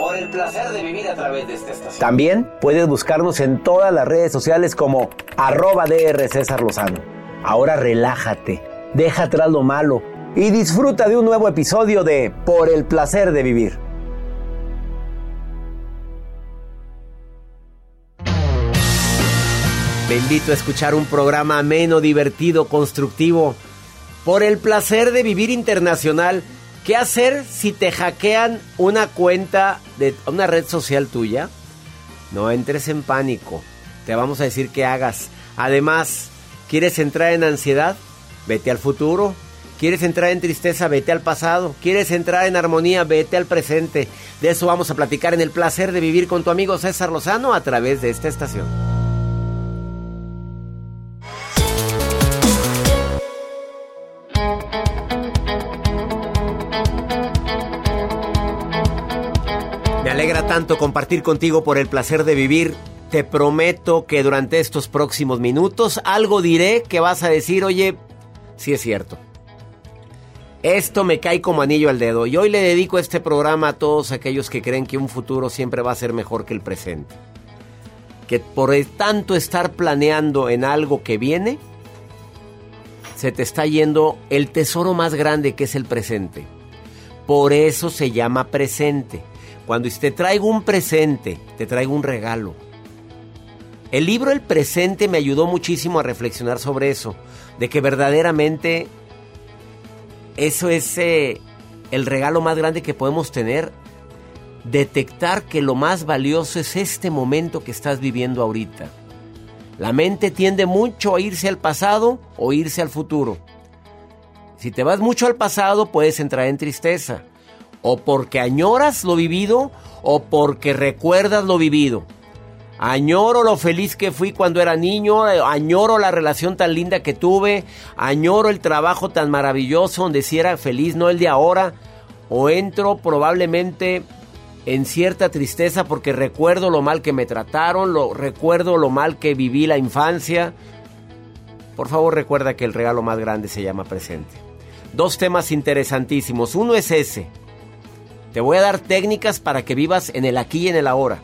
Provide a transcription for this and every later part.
Por el placer de vivir a través de esta estación. También puedes buscarnos en todas las redes sociales como arroba DR César Lozano. Ahora relájate, deja atrás lo malo y disfruta de un nuevo episodio de Por el placer de vivir. Te invito a escuchar un programa ameno, divertido, constructivo. Por el placer de vivir internacional. ¿Qué hacer si te hackean una cuenta de una red social tuya? No entres en pánico. Te vamos a decir qué hagas. Además, ¿quieres entrar en ansiedad? Vete al futuro. ¿Quieres entrar en tristeza? Vete al pasado. ¿Quieres entrar en armonía? Vete al presente. De eso vamos a platicar en el placer de vivir con tu amigo César Lozano a través de esta estación. Tanto compartir contigo por el placer de vivir. Te prometo que durante estos próximos minutos algo diré que vas a decir, oye, sí es cierto. Esto me cae como anillo al dedo y hoy le dedico este programa a todos aquellos que creen que un futuro siempre va a ser mejor que el presente. Que por el tanto estar planeando en algo que viene, se te está yendo el tesoro más grande que es el presente. Por eso se llama presente. Cuando te traigo un presente, te traigo un regalo. El libro El presente me ayudó muchísimo a reflexionar sobre eso, de que verdaderamente eso es eh, el regalo más grande que podemos tener, detectar que lo más valioso es este momento que estás viviendo ahorita. La mente tiende mucho a irse al pasado o irse al futuro. Si te vas mucho al pasado puedes entrar en tristeza o porque añoras lo vivido o porque recuerdas lo vivido. Añoro lo feliz que fui cuando era niño, añoro la relación tan linda que tuve, añoro el trabajo tan maravilloso donde si era feliz, no el de ahora, o entro probablemente en cierta tristeza porque recuerdo lo mal que me trataron, lo recuerdo lo mal que viví la infancia. Por favor, recuerda que el regalo más grande se llama presente. Dos temas interesantísimos. Uno es ese, te voy a dar técnicas para que vivas en el aquí y en el ahora.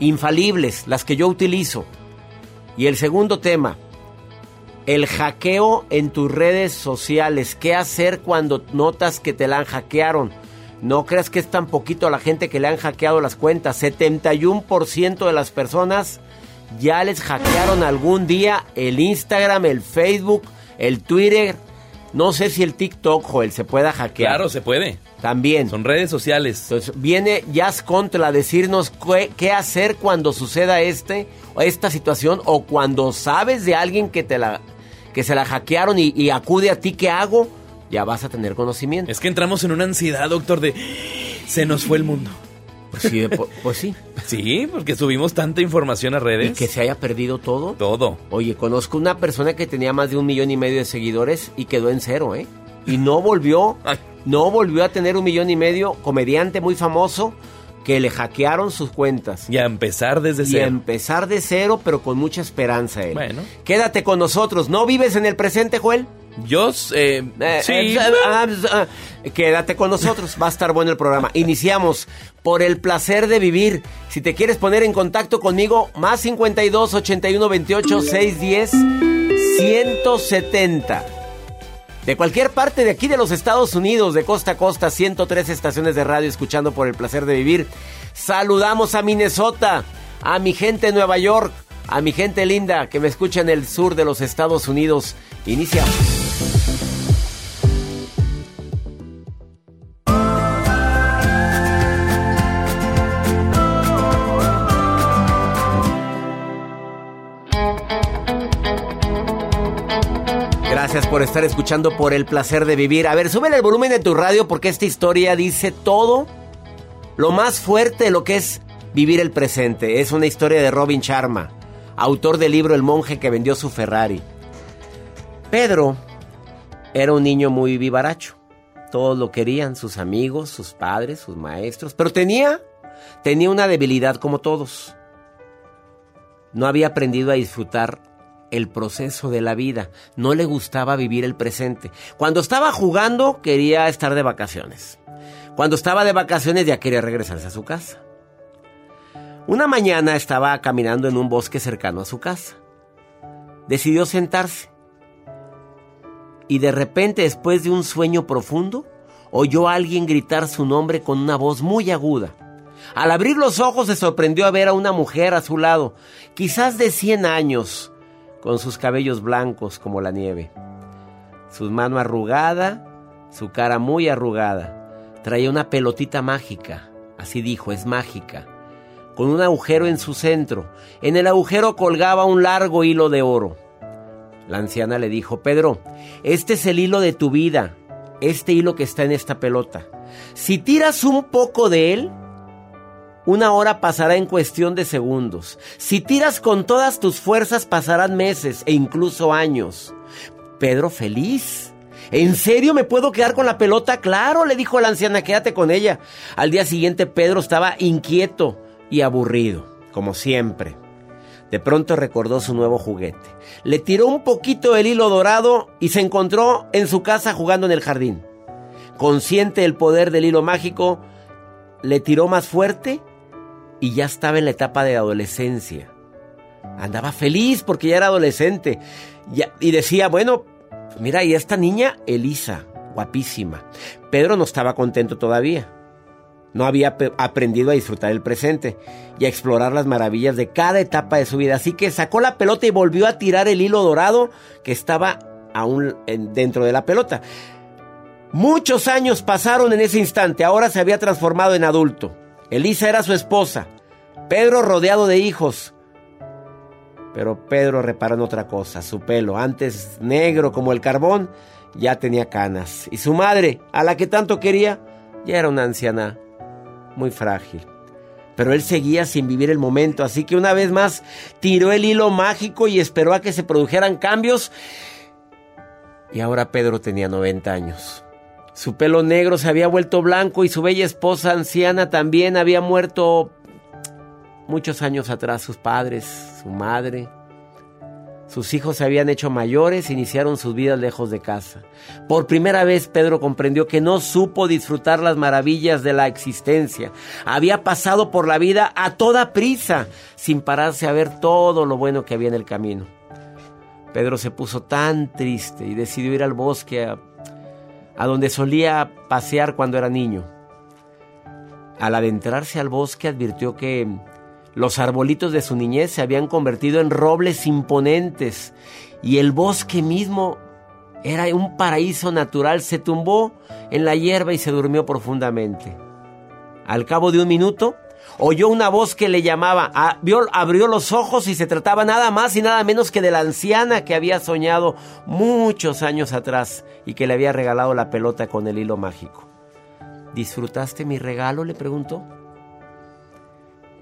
Infalibles, las que yo utilizo. Y el segundo tema, el hackeo en tus redes sociales. ¿Qué hacer cuando notas que te la han hackearon? No creas que es tan poquito la gente que le han hackeado las cuentas. 71% de las personas ya les hackearon algún día el Instagram, el Facebook, el Twitter, No sé si el TikTok, Joel, se pueda hackear. Claro, se puede. También. Son redes sociales. Entonces, viene Jazz Contra a decirnos qué, qué hacer cuando suceda este, o esta situación o cuando sabes de alguien que te la que se la hackearon y, y acude a ti, ¿qué hago? Ya vas a tener conocimiento. Es que entramos en una ansiedad, doctor, de se nos fue el mundo. Pues sí, pues sí. Sí, porque subimos tanta información a redes. Y que se haya perdido todo. Todo. Oye, conozco una persona que tenía más de un millón y medio de seguidores y quedó en cero, ¿eh? Y no volvió, Ay. no volvió a tener un millón y medio, comediante muy famoso, que le hackearon sus cuentas. Y a empezar desde Y a cero. empezar de cero, pero con mucha esperanza él. Bueno. Quédate con nosotros. ¿No vives en el presente, Joel? Yo, eh, Eh, sí. eh, ah, ah, quédate con nosotros, va a estar bueno el programa. Iniciamos por el placer de vivir. Si te quieres poner en contacto conmigo, más 52 81 28 610 170. De cualquier parte de aquí de los Estados Unidos, de costa a costa, 103 estaciones de radio escuchando por el placer de vivir. Saludamos a Minnesota, a mi gente de Nueva York, a mi gente linda que me escucha en el sur de los Estados Unidos. Iniciamos. Gracias por estar escuchando por el placer de vivir. A ver, súbele el volumen de tu radio porque esta historia dice todo lo más fuerte de lo que es vivir el presente. Es una historia de Robin Sharma, autor del libro El monje que vendió su Ferrari. Pedro era un niño muy vivaracho. Todos lo querían, sus amigos, sus padres, sus maestros, pero tenía tenía una debilidad como todos. No había aprendido a disfrutar el proceso de la vida. No le gustaba vivir el presente. Cuando estaba jugando quería estar de vacaciones. Cuando estaba de vacaciones ya quería regresarse a su casa. Una mañana estaba caminando en un bosque cercano a su casa. Decidió sentarse. Y de repente, después de un sueño profundo, oyó a alguien gritar su nombre con una voz muy aguda. Al abrir los ojos se sorprendió a ver a una mujer a su lado, quizás de 100 años, con sus cabellos blancos como la nieve. Su mano arrugada, su cara muy arrugada. Traía una pelotita mágica, así dijo, es mágica, con un agujero en su centro. En el agujero colgaba un largo hilo de oro. La anciana le dijo, Pedro, este es el hilo de tu vida, este hilo que está en esta pelota. Si tiras un poco de él, una hora pasará en cuestión de segundos. Si tiras con todas tus fuerzas pasarán meses e incluso años. Pedro feliz. ¿En serio me puedo quedar con la pelota? Claro, le dijo la anciana, quédate con ella. Al día siguiente Pedro estaba inquieto y aburrido, como siempre. De pronto recordó su nuevo juguete. Le tiró un poquito el hilo dorado y se encontró en su casa jugando en el jardín. Consciente del poder del hilo mágico, le tiró más fuerte y ya estaba en la etapa de adolescencia. Andaba feliz porque ya era adolescente. Y decía, bueno, mira, y esta niña, Elisa, guapísima. Pedro no estaba contento todavía. No había aprendido a disfrutar el presente y a explorar las maravillas de cada etapa de su vida. Así que sacó la pelota y volvió a tirar el hilo dorado que estaba aún en- dentro de la pelota. Muchos años pasaron en ese instante. Ahora se había transformado en adulto. Elisa era su esposa. Pedro rodeado de hijos. Pero Pedro reparó en otra cosa. Su pelo, antes negro como el carbón, ya tenía canas. Y su madre, a la que tanto quería, ya era una anciana muy frágil. Pero él seguía sin vivir el momento, así que una vez más tiró el hilo mágico y esperó a que se produjeran cambios. Y ahora Pedro tenía 90 años. Su pelo negro se había vuelto blanco y su bella esposa anciana también había muerto muchos años atrás. Sus padres, su madre. Sus hijos se habían hecho mayores iniciaron sus vidas lejos de casa. Por primera vez Pedro comprendió que no supo disfrutar las maravillas de la existencia. Había pasado por la vida a toda prisa, sin pararse a ver todo lo bueno que había en el camino. Pedro se puso tan triste y decidió ir al bosque a, a donde solía pasear cuando era niño. Al adentrarse al bosque advirtió que los arbolitos de su niñez se habían convertido en robles imponentes y el bosque mismo Era un paraíso natural. Se tumbó en la hierba y se durmió profundamente. Al cabo de un minuto, oyó una voz que le llamaba. Abrió, los ojos y se trataba nada más y nada menos que de la anciana que había soñado muchos años atrás y que le había regalado la pelota con el hilo mágico. ¿Disfrutaste mi regalo? le preguntó.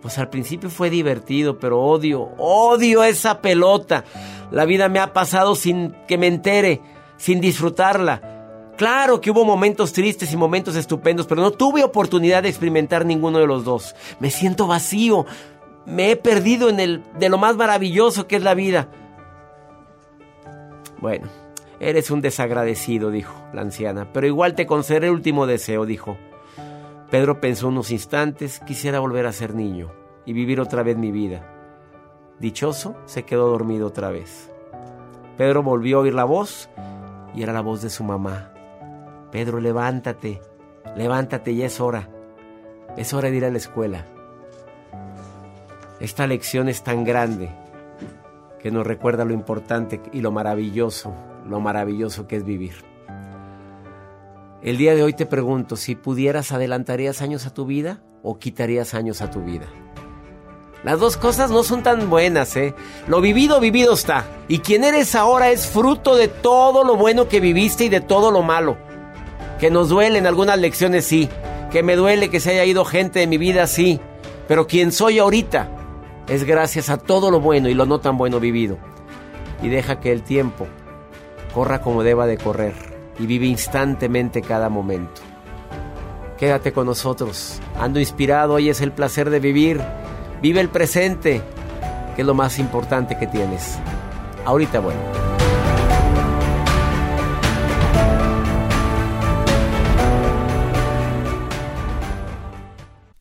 Pues al principio fue divertido, pero odio, odio esa pelota. La vida me ha pasado sin que me entere, sin disfrutarla. Claro que hubo momentos tristes y momentos estupendos, pero no tuve oportunidad de experimentar ninguno de los dos. Me siento vacío. Me he perdido en el de lo más maravilloso que es la vida. Bueno, eres un desagradecido, dijo la anciana, pero igual te concederé el último deseo, dijo. Pedro pensó unos instantes, quisiera volver a ser niño y vivir otra vez mi vida. Dichoso, se quedó dormido otra vez. Pedro volvió a oír la voz y era la voz de su mamá. Pedro, levántate, levántate, ya es hora. Es hora de ir a la escuela. Esta lección es tan grande que nos recuerda lo importante y lo maravilloso, lo maravilloso que es vivir. El día de hoy te pregunto, si pudieras, ¿adelantarías años a tu vida o quitarías años a tu vida? Las dos cosas no son tan buenas, ¿eh? Lo vivido, vivido está. Y quien eres ahora es fruto de todo lo bueno que viviste y de todo lo malo. Que nos duele en algunas lecciones, sí. Que me duele que se haya ido gente de mi vida, sí. Pero quien soy ahorita es gracias a todo lo bueno y lo no tan bueno vivido. Y deja que el tiempo corra como deba de correr y vive instantemente cada momento. Quédate con nosotros. Ando inspirado, hoy es el placer de vivir. Vive el presente, que es lo más importante que tienes. Ahorita bueno.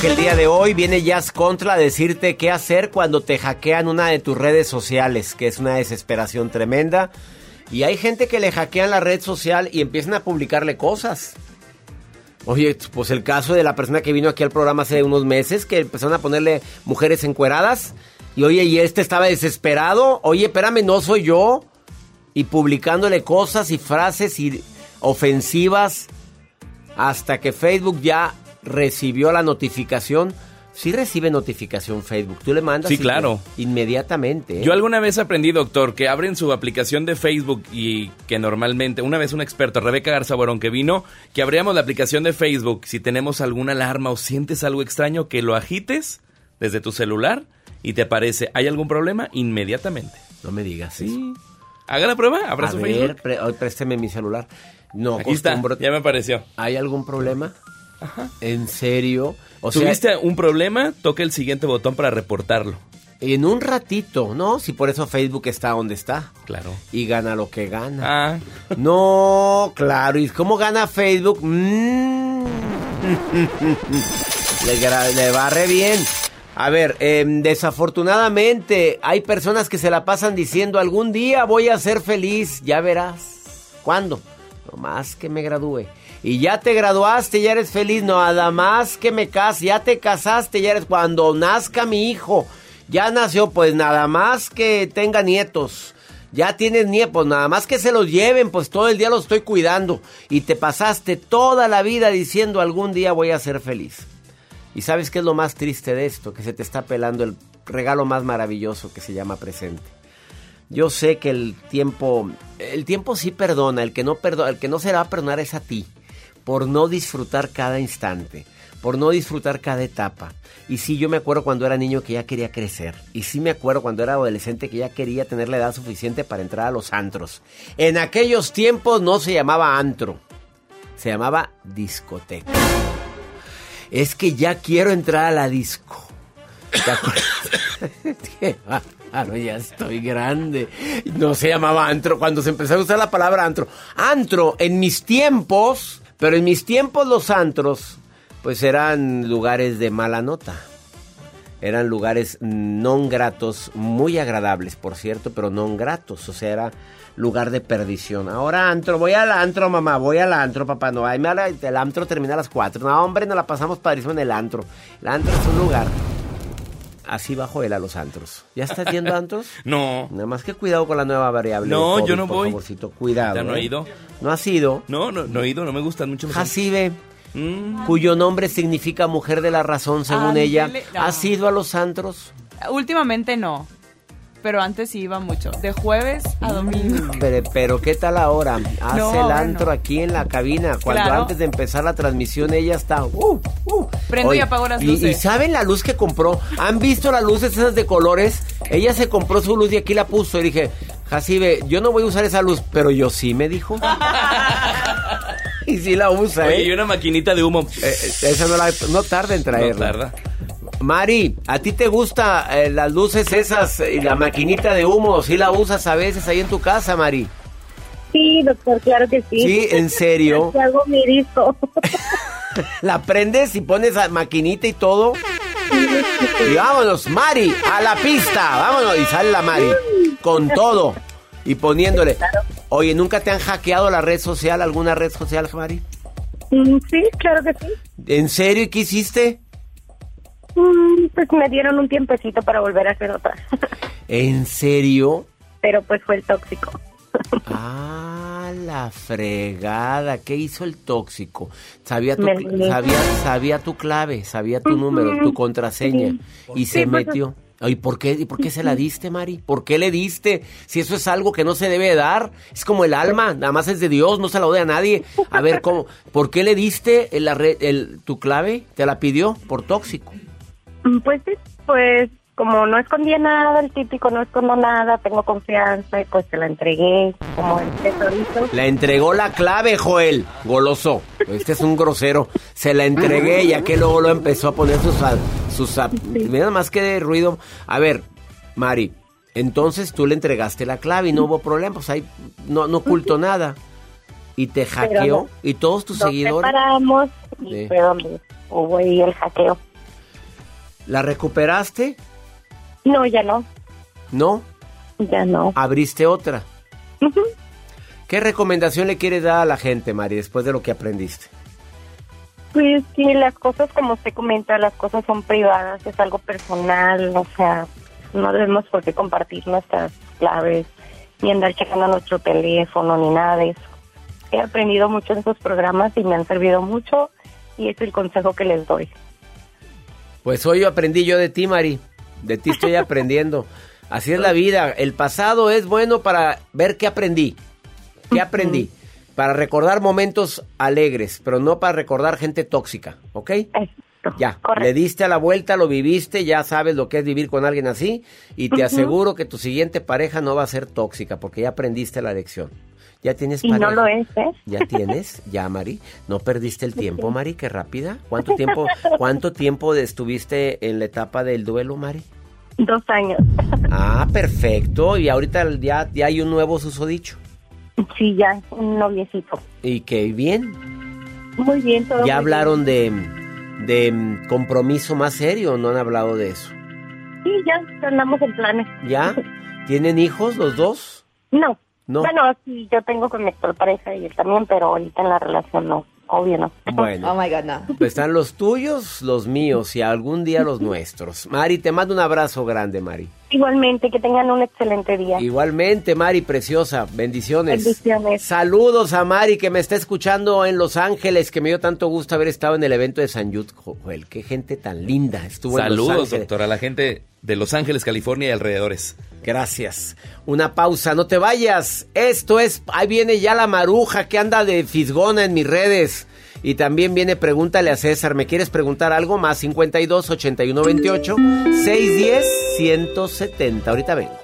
Que el día de hoy viene Jazz Contra a decirte qué hacer cuando te hackean una de tus redes sociales, que es una desesperación tremenda. Y hay gente que le hackean la red social y empiezan a publicarle cosas. Oye, pues el caso de la persona que vino aquí al programa hace unos meses, que empezaron a ponerle mujeres encueradas. Y oye, y este estaba desesperado. Oye, espérame, no soy yo. Y publicándole cosas y frases y ofensivas. Hasta que Facebook ya recibió la notificación. Sí recibe notificación Facebook. Tú le mandas. Sí, claro. Inmediatamente. ¿eh? Yo alguna vez aprendí, doctor, que abren su aplicación de Facebook y que normalmente, una vez un experto, Rebeca Garza que vino, que abríamos la aplicación de Facebook si tenemos alguna alarma o sientes algo extraño, que lo agites desde tu celular y te aparece, ¿hay algún problema? Inmediatamente. No me digas sí. Haga la prueba, abra su ver, Facebook. présteme mi celular. No, Aquí está, ya me apareció. ¿Hay algún problema? ¿En serio? O ¿Tuviste un problema? Toca el siguiente botón para reportarlo. En un ratito, ¿no? Si por eso Facebook está donde está. Claro. Y gana lo que gana. Ah. No, claro. ¿Y cómo gana Facebook? Mm. le, le va re bien. A ver, em, desafortunadamente hay personas que se la pasan diciendo algún día voy a ser feliz, ya verás. ¿Cuándo? más que me gradúe. Y ya te graduaste, ya eres feliz, nada más que me case, ya te casaste, ya eres cuando nazca mi hijo. Ya nació, pues nada más que tenga nietos. Ya tienes nietos, nada más que se los lleven, pues todo el día los estoy cuidando. Y te pasaste toda la vida diciendo algún día voy a ser feliz. Y sabes qué es lo más triste de esto, que se te está pelando el regalo más maravilloso que se llama presente. Yo sé que el tiempo, el tiempo sí perdona, el que no perdona, el que no se va a perdonar es a ti, por no disfrutar cada instante, por no disfrutar cada etapa. Y sí, yo me acuerdo cuando era niño que ya quería crecer. Y sí me acuerdo cuando era adolescente que ya quería tener la edad suficiente para entrar a los antros. En aquellos tiempos no se llamaba antro, se llamaba discoteca. Es que ya quiero entrar a la disco. Claro, ya estoy grande. No se llamaba antro cuando se empezó a usar la palabra antro. Antro, en mis tiempos, pero en mis tiempos los antros, pues eran lugares de mala nota. Eran lugares no gratos, muy agradables, por cierto, pero no gratos. O sea, era lugar de perdición. Ahora antro, voy al antro, mamá, voy al antro, papá. No, ahí me el antro termina a las 4. No, hombre, no la pasamos padrísimo en el antro. El antro es un lugar así bajo él a los antros. ¿Ya estás yendo a antros? no. Nada más que cuidado con la nueva variable. No, yo no voy. Favorcito, cuidado. no he ¿eh? ido? ¿No has ido? No, no, no he ido, no me gustan mucho. Jacibe. Mm. Cuyo nombre significa mujer de la razón, según ella. ¿Has ido a los antros? Últimamente no pero antes sí iba mucho, de jueves a domingo. Pero, ¿qué tal ahora? Hace el antro aquí en la cabina, cuando antes de empezar la transmisión ella está... Uh, uh. Prendo y apago las luces. Y, saben la luz que compró? ¿Han visto las luces esas de colores? Ella se compró su luz y aquí la puso y dije, Jacibe, yo no voy a usar esa luz, pero yo sí me dijo. y sí la usa, Oye, ¿eh? y una maquinita de humo. Eh, esa no, la, no tarda en traerla. No tarda. Mari, ¿a ti te gusta eh, las luces esas y la maquinita de humo? ¿Sí la usas a veces ahí en tu casa, Mari? Sí, doctor, claro que sí. Sí, ¿en serio? hago mi disco. ¿La prendes y pones la maquinita y todo? Y vámonos, Mari, a la pista. Vámonos. Y sale la Mari. Con todo. Y poniéndole. Oye, ¿nunca te han hackeado la red social, alguna red social, Mari? Mm, sí, claro que sí. ¿En serio? ¿Y qué hiciste? Mm, pues me dieron un tiempecito para volver a hacer otra. ¿En serio? Pero pues fue el tóxico. ah, la fregada. ¿Qué hizo el tóxico? Sabía tu, sabía, sabía tu clave, sabía tu número, tu contraseña. Y se pues, metió. ¿Y por qué, ¿Y por qué se la diste, Mari? ¿Por qué le diste? Si eso es algo que no se debe dar, es como el alma, nada más es de Dios, no se la doy a nadie. A ver, ¿cómo? ¿Por qué le diste el, el, tu clave? ¿Te la pidió por tóxico? Mm, pues sí, pues como no escondía nada, el típico no escondo nada, tengo confianza y pues se la entregué como el tesorito. Le entregó la clave, Joel, goloso. Este es un grosero. Se la entregué ya que luego lo empezó a poner sus... sus Mira más que de ruido. A ver, Mari, entonces tú le entregaste la clave y no hubo problema, pues ahí no, no ocultó nada. Y te hackeó y todos tus seguidores... Separamos y fue donde hubo ahí el hackeo. ¿La recuperaste? No, ya no. ¿No? Ya no. ¿Abriste otra? ¿Qué recomendación le quieres dar a la gente, Mari, después de lo que aprendiste? Pues sí, las cosas, como usted comenta, las cosas son privadas, es algo personal, o sea, no debemos por qué compartir nuestras claves, ni andar checando nuestro teléfono, ni nada de eso. He aprendido mucho en esos programas y me han servido mucho, y es el consejo que les doy. Pues hoy aprendí yo de ti, Mari. De ti estoy aprendiendo. Así es la vida. El pasado es bueno para ver qué aprendí. ¿Qué aprendí? Para recordar momentos alegres, pero no para recordar gente tóxica, ¿ok? Ya, le diste a la vuelta, lo viviste, ya sabes lo que es vivir con alguien así y te aseguro que tu siguiente pareja no va a ser tóxica porque ya aprendiste la lección. ¿Ya tienes Y no lo es, ¿eh? ¿Ya tienes? ¿Ya, Mari? ¿No perdiste el tiempo, Mari? Qué rápida. ¿Cuánto tiempo, cuánto tiempo estuviste en la etapa del duelo, Mari? Dos años. Ah, perfecto. Y ahorita ya, ya hay un nuevo susodicho. Sí, ya, un noviecito. Y qué bien. Muy bien, todo ¿Ya bien. hablaron de, de compromiso más serio o no han hablado de eso? Sí, ya andamos en planes. ¿Ya? ¿Tienen hijos los dos? No. No. Bueno, sí, yo tengo con mi actual pareja y él también, pero ahorita en la relación no. Obvio no. Bueno. Oh my God, no. Pues están los tuyos, los míos y algún día los nuestros. Mari, te mando un abrazo grande, Mari. Igualmente, que tengan un excelente día. Igualmente, Mari, preciosa. Bendiciones. Bendiciones. Saludos a Mari que me está escuchando en Los Ángeles, que me dio tanto gusto haber estado en el evento de San Jude. Joel, qué gente tan linda estuvo en Los Saludos, Ángeles. doctor, a la gente de Los Ángeles, California y alrededores. Gracias. Una pausa, no te vayas. Esto es, ahí viene ya la maruja que anda de fisgona en mis redes. Y también viene Pregúntale a César. ¿Me quieres preguntar algo? Más 52 81 28 610 170. Ahorita vengo.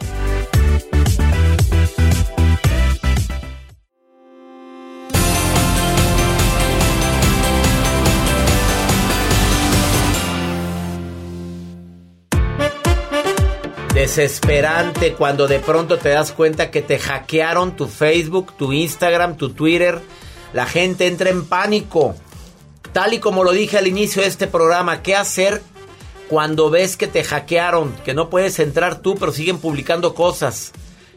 Desesperante cuando de pronto te das cuenta que te hackearon tu Facebook, tu Instagram, tu Twitter. La gente entra en pánico. Tal y como lo dije al inicio de este programa, ¿qué hacer cuando ves que te hackearon? Que no puedes entrar tú, pero siguen publicando cosas.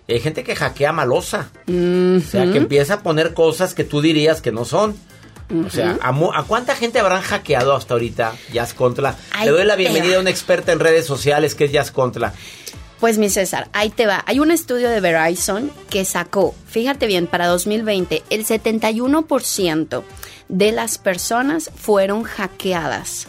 Hay gente que hackea malosa. O sea, que empieza a poner cosas que tú dirías que no son. O sea, ¿a, cuánta gente habrán hackeado hasta ahorita Jazz Contra? Le doy la bienvenida a una experta en redes sociales que es Jazz Contra. Pues mi César, ahí te va. Hay un estudio de Verizon que sacó, fíjate bien, para 2020, el 71% de las personas fueron hackeadas.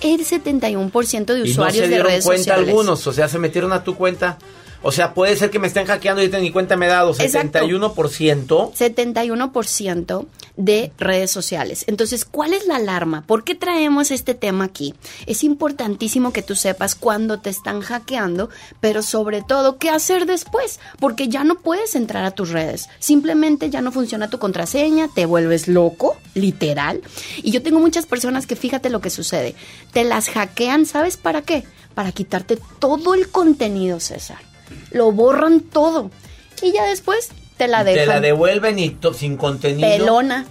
El 71% de Y no usuarios se de dieron redes cuenta sociales. algunos, o sea, se metieron a tu cuenta. O sea, puede ser que me estén hackeando y ni cuenta me he dado. Exacto. 71%. 71% de redes sociales. Entonces, ¿cuál es la alarma? ¿Por qué traemos este tema aquí? Es importantísimo que tú sepas cuándo te están hackeando, pero sobre todo qué hacer después, porque ya no puedes entrar a tus redes. Simplemente ya no funciona tu contraseña, te vuelves loco, literal. Y yo tengo muchas personas que fíjate lo que sucede. Te las hackean, ¿sabes para qué? Para quitarte todo el contenido, César. Lo borran todo. Y ya después te la dejan. Te la devuelven y sin contenido. Pelona.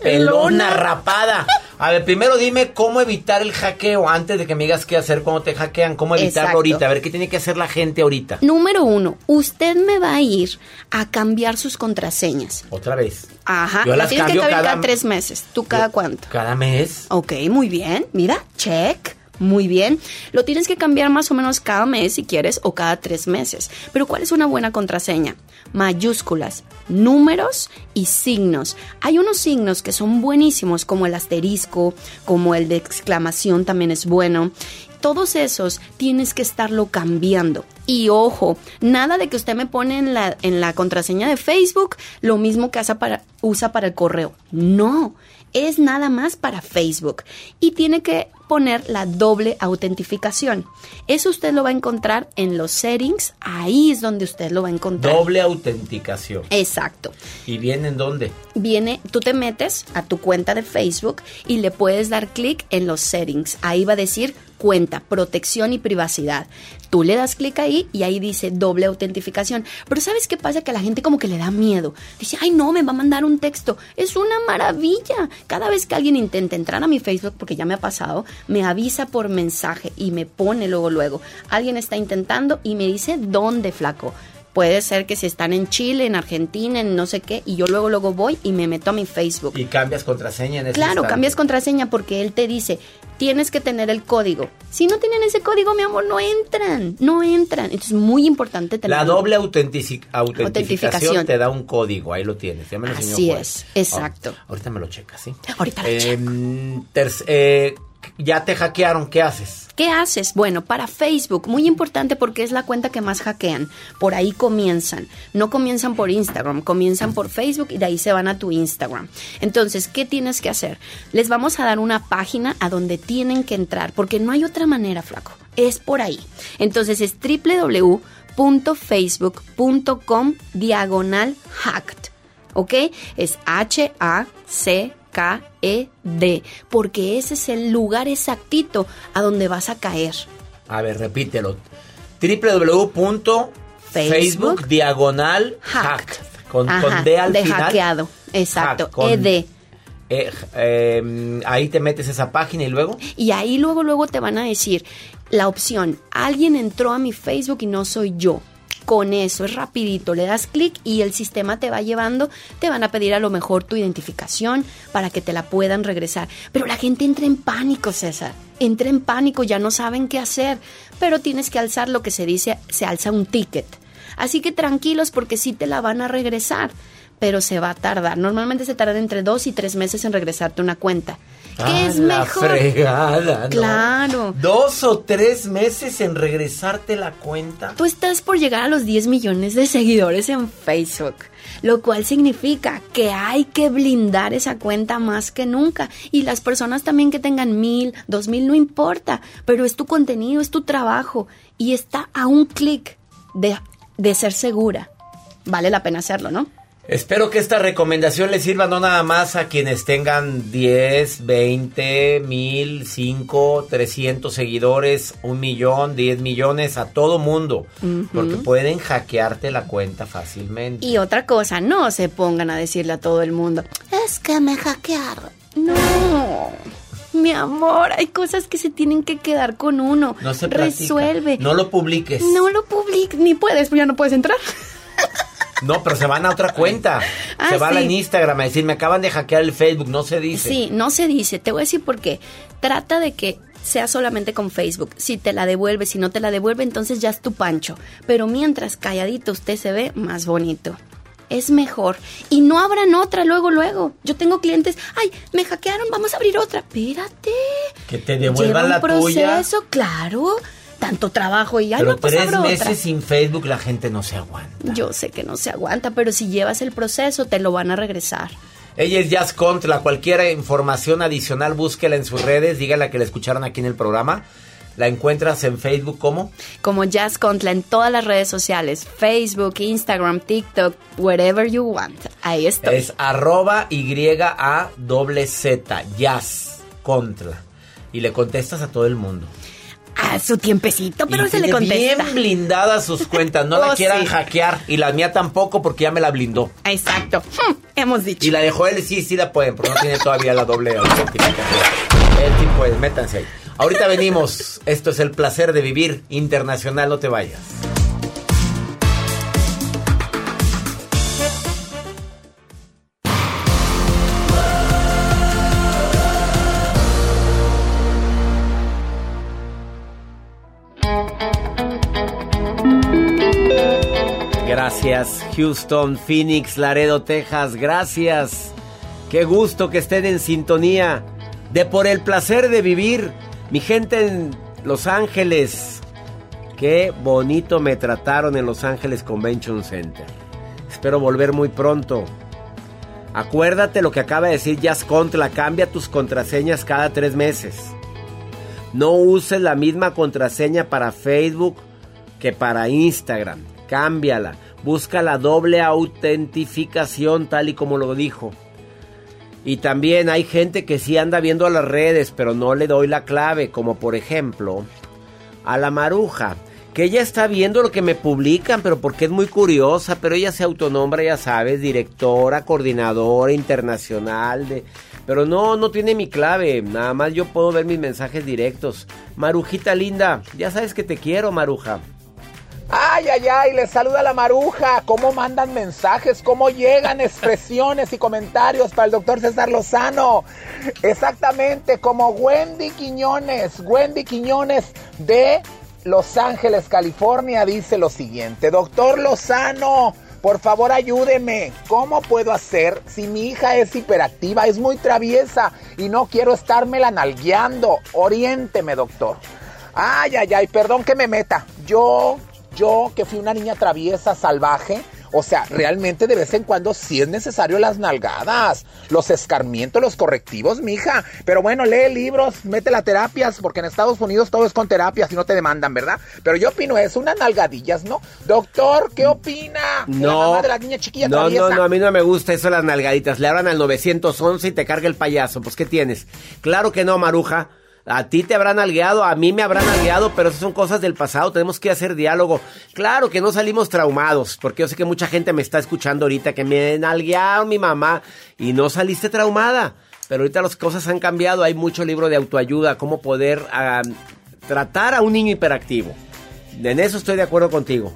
Pelona rapada. A ver, primero dime cómo evitar el hackeo antes de que me digas qué hacer cuando te hackean. ¿Cómo evitarlo Exacto. ahorita? A ver, ¿qué tiene que hacer la gente ahorita? Número uno, usted me va a ir a cambiar sus contraseñas. Otra vez. Ajá. Yo las tienes que cambiar cada, cada- tres meses. ¿Tú cada Yo- cuánto? Cada mes. Ok, muy bien. Mira, check. Muy bien. Lo tienes que cambiar más o menos cada mes si quieres o cada tres meses. Pero ¿cuál es una buena contraseña? Mayúsculas, números y signos. Hay unos signos que son buenísimos como el asterisco, como el de exclamación también es bueno. Todos esos tienes que estarlo cambiando. Y ojo, nada de que usted me pone en la, en la contraseña de Facebook lo mismo que hace para, usa para el correo. No, es nada más para Facebook. Y tiene que poner la doble autentificación. Eso usted lo va a encontrar en los settings. Ahí es donde usted lo va a encontrar. Doble autenticación. Exacto. ¿Y viene en dónde? Viene, tú te metes a tu cuenta de Facebook y le puedes dar clic en los settings. Ahí va a decir cuenta, protección y privacidad. Tú le das clic ahí y ahí dice doble autentificación. Pero ¿sabes qué pasa? Que a la gente como que le da miedo. Dice, ay no, me va a mandar un texto. Es una maravilla. Cada vez que alguien intenta entrar a mi Facebook, porque ya me ha pasado, me avisa por mensaje y me pone luego, luego. Alguien está intentando y me dice, ¿dónde, flaco? Puede ser que si están en Chile, en Argentina, en no sé qué, y yo luego luego voy y me meto a mi Facebook. Y cambias contraseña en ese Claro, instante. cambias contraseña porque él te dice, tienes que tener el código. Si no tienen ese código, mi amor, no entran, no entran. Entonces es muy importante tener La doble autentici- autentificación, te da un código, ahí lo tienes. Ya me lo enseñó Así es, exacto. Ah, ahorita me lo checas, ¿sí? Ahorita lo Em, terc- eh, ya te hackearon, ¿qué haces? ¿Qué haces? Bueno, para Facebook, muy importante porque es la cuenta que más hackean. Por ahí comienzan. No comienzan por Instagram, comienzan por Facebook y de ahí se van a tu Instagram. Entonces, ¿qué tienes que hacer? Les vamos a dar una página a donde tienen que entrar porque no hay otra manera, flaco. Es por ahí. Entonces es www.facebook.com diagonal hacked ¿ok? Es H-A-C-K-E-D, porque ese es el lugar exactito a donde vas a caer. A ver, repítelo. www.facebook diagonal hack. Con, Ajá, con D al de final. hackeado, exacto, Hack, con- ED. Eh, eh, ahí te metes esa página y luego. Y ahí luego, luego te van a decir la opción, alguien entró a mi Facebook y no soy yo. Con eso es rapidito, le das clic y el sistema te va llevando, te van a pedir a lo mejor tu identificación para que te la puedan regresar. Pero la gente entra en pánico, César. Entra en pánico, ya no saben qué hacer. Pero tienes que alzar lo que se dice, se alza un ticket. Así que tranquilos porque sí te la van a regresar. Pero se va a tardar. Normalmente se tarda entre dos y tres meses en regresarte una cuenta. ¿Qué Ah, es la mejor? fregada, ¿no? Claro. Dos o tres meses en regresarte la cuenta. Tú estás por llegar a los 10 millones de seguidores en Facebook, lo cual significa que hay que blindar esa cuenta más que nunca. Y las personas también que tengan mil, dos mil, no importa, pero es tu contenido, es tu trabajo y está a un clic de, de ser segura. Vale la pena hacerlo, ¿no? Espero que esta recomendación le sirva no nada más a quienes tengan 10, 20, 1000, 5, 300 seguidores, un millón, 10 millones, a todo mundo. Porque pueden hackearte la cuenta fácilmente. Y otra cosa, no se pongan a decirle a todo el mundo, es que me hackearon. No. Mi amor, hay cosas que se tienen que quedar con uno. No se platica. Resuelve. No lo publiques. No lo publiques, ni puedes, pues ya no puedes entrar. No, pero se van a otra cuenta. Ah, se va sí. a Instagram a decir, me acaban de hackear el Facebook, no se dice. Sí, no se dice. Te voy a decir por qué. Trata de que sea solamente con Facebook. Si te la devuelve, si no te la devuelve, entonces ya es tu pancho. Pero mientras calladito usted se ve más bonito. Es mejor. Y no abran otra luego, luego. Yo tengo clientes, ay, me hackearon, vamos a abrir otra. Espérate. Que te Lleva devuelvan un la tuya. proceso, claro. Tanto trabajo y Pero no, pues tres meses otra. sin Facebook la gente no se aguanta. Yo sé que no se aguanta, pero si llevas el proceso, te lo van a regresar. Ella es Jazz Contra. Cualquier información adicional, búsquela en sus redes. Dígala que la escucharon aquí en el programa. La encuentras en Facebook como como Jazz Contla en todas las redes sociales, Facebook, Instagram, TikTok, wherever you want. Ahí estoy. es arroba y a doble z Jazz Contra. Y le contestas a todo el mundo. A su tiempecito, pero Y se le contesta. bien blindadas sus cuentas. No la Oh, quieran sí. hackear. Y la mía tampoco porque ya me la blindó. Exacto. Hmm, hemos dicho. Y la de Joel sí, sí la pueden, pero no tiene todavía la doble. Él sí puede, métanse ahí. Ahorita venimos. Esto es el placer de vivir internacional. No te vayas. Gracias, Houston, Phoenix, Laredo, Texas. Gracias. Qué gusto que estén en sintonía de por el placer de vivir. Mi gente en Los Ángeles. Qué bonito me trataron en Los Ángeles Convention Center. Espero volver muy pronto. Acuérdate lo que acaba de decir Jazz Contra. Cambia tus contraseñas cada tres meses. No uses la misma contraseña para Facebook que para Instagram. Cámbiala. Busca la doble autentificación tal y como lo dijo. Y también hay gente que sí anda viendo las redes, pero no le doy la clave, como por ejemplo a la maruja, que ella está viendo lo que me publican, pero porque es muy curiosa, pero ella se autonombra, ya sabes, directora, coordinadora internacional de... Pero no, no tiene mi clave, nada más yo puedo ver mis mensajes directos. Marujita linda, ya sabes que te quiero, Maruja. Ay, ay, ay, les saluda la maruja. ¿Cómo mandan mensajes? ¿Cómo llegan expresiones y comentarios para el doctor César Lozano? Exactamente, como Wendy Quiñones. Wendy Quiñones de Los Ángeles, California, dice lo siguiente. Doctor Lozano, por favor ayúdeme. ¿Cómo puedo hacer si mi hija es hiperactiva, es muy traviesa y no quiero estármela nalgueando? Oriénteme, doctor. Ay, ay, ay, perdón que me meta. Yo yo, que fui una niña traviesa, salvaje, O sea, realmente de vez en cuando sí es necesario las nalgadas, los escarmientos, los correctivos, mija. Pero bueno, lee libros, mete las terapias, porque en Estados Unidos todo es con terapias y no te demandan, ¿verdad? Pero yo opino eso, unas nalgadillas, ¿no? Doctor, ¿qué opina? De la No. mamá de la niña chiquilla No, traviesa. no, no, a mí no me gusta eso de las nalgaditas. Le hablan al 911 y te carga el payaso. Pues, ¿qué tienes? Claro que no, Maruja. A ti te habrán nalgueado, a mí me habrán nalgueado, pero esas son cosas del pasado. Tenemos que hacer diálogo. Claro que no salimos traumados, porque yo sé que mucha gente me está escuchando ahorita que me nalguearon mi mamá y no saliste traumada. Pero ahorita las cosas han cambiado. Hay mucho libro de autoayuda, cómo poder tratar a un niño hiperactivo. En eso estoy de acuerdo contigo.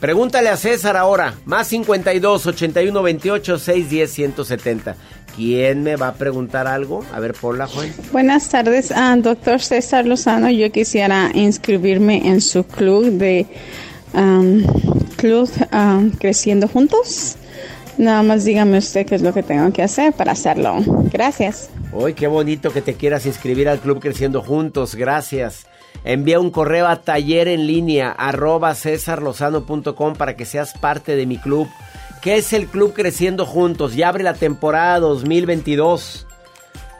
Pregúntale a César ahora. Más 52 81 28 610 170. ¿Quién me va a preguntar algo? A ver, ponla, Juan. Buenas tardes, ah, doctor César Lozano. Yo quisiera inscribirme en su club de Club Creciendo Juntos. Nada más dígame usted qué es lo que tengo que hacer para hacerlo. Gracias. Uy, qué bonito que te quieras inscribir al Club Creciendo Juntos. Gracias. Envía un correo a taller en línea arroba para que seas parte de mi club. ¿Qué es el Club Creciendo Juntos? Ya abre la temporada 2022.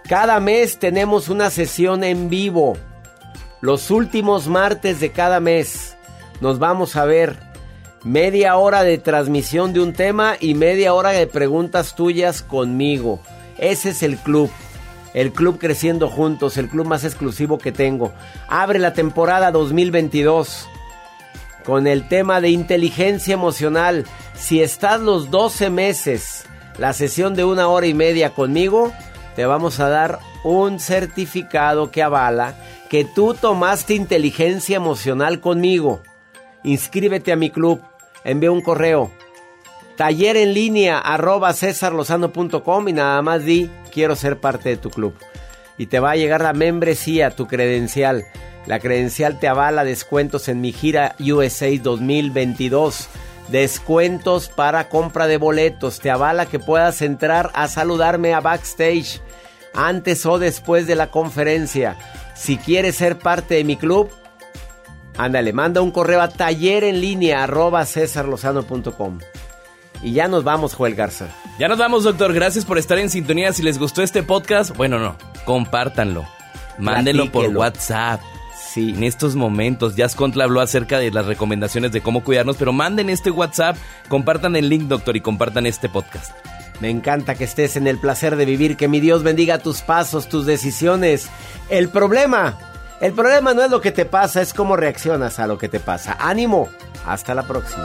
Cada mes tenemos una sesión en vivo. Los últimos martes de cada mes nos vamos a ver media hora de transmisión de un tema y media hora de preguntas tuyas conmigo. Ese es el club. El club Creciendo Juntos, el club más exclusivo que tengo. Abre la temporada 2022 con el tema de inteligencia emocional. Si estás los 12 meses, la sesión de una hora y media conmigo, te vamos a dar un certificado que avala que tú tomaste inteligencia emocional conmigo. Inscríbete a mi club, envía un correo. Taller en línea arroba y nada más di quiero ser parte de tu club. Y te va a llegar la membresía, tu credencial. La credencial te avala descuentos en mi gira USA 2022. Descuentos para compra de boletos. Te avala que puedas entrar a saludarme a backstage antes o después de la conferencia. Si quieres ser parte de mi club, ándale, manda un correo a taller en línea arroba cesarlozano.com. Y ya nos vamos, Joel Garza. Ya nos vamos, doctor. Gracias por estar en sintonía. Si les gustó este podcast, bueno, no, compártanlo. Mándenlo por. WhatsApp. Sí, en estos momentos, Jazz Contra habló acerca de las recomendaciones de cómo cuidarnos, pero manden este WhatsApp, compartan el link, doctor, y compartan este podcast. Me encanta que estés en el placer de vivir, que mi Dios bendiga tus pasos, tus decisiones. El problema, el problema no es lo que te pasa, es cómo reaccionas a lo que te pasa. Ánimo, hasta la próxima.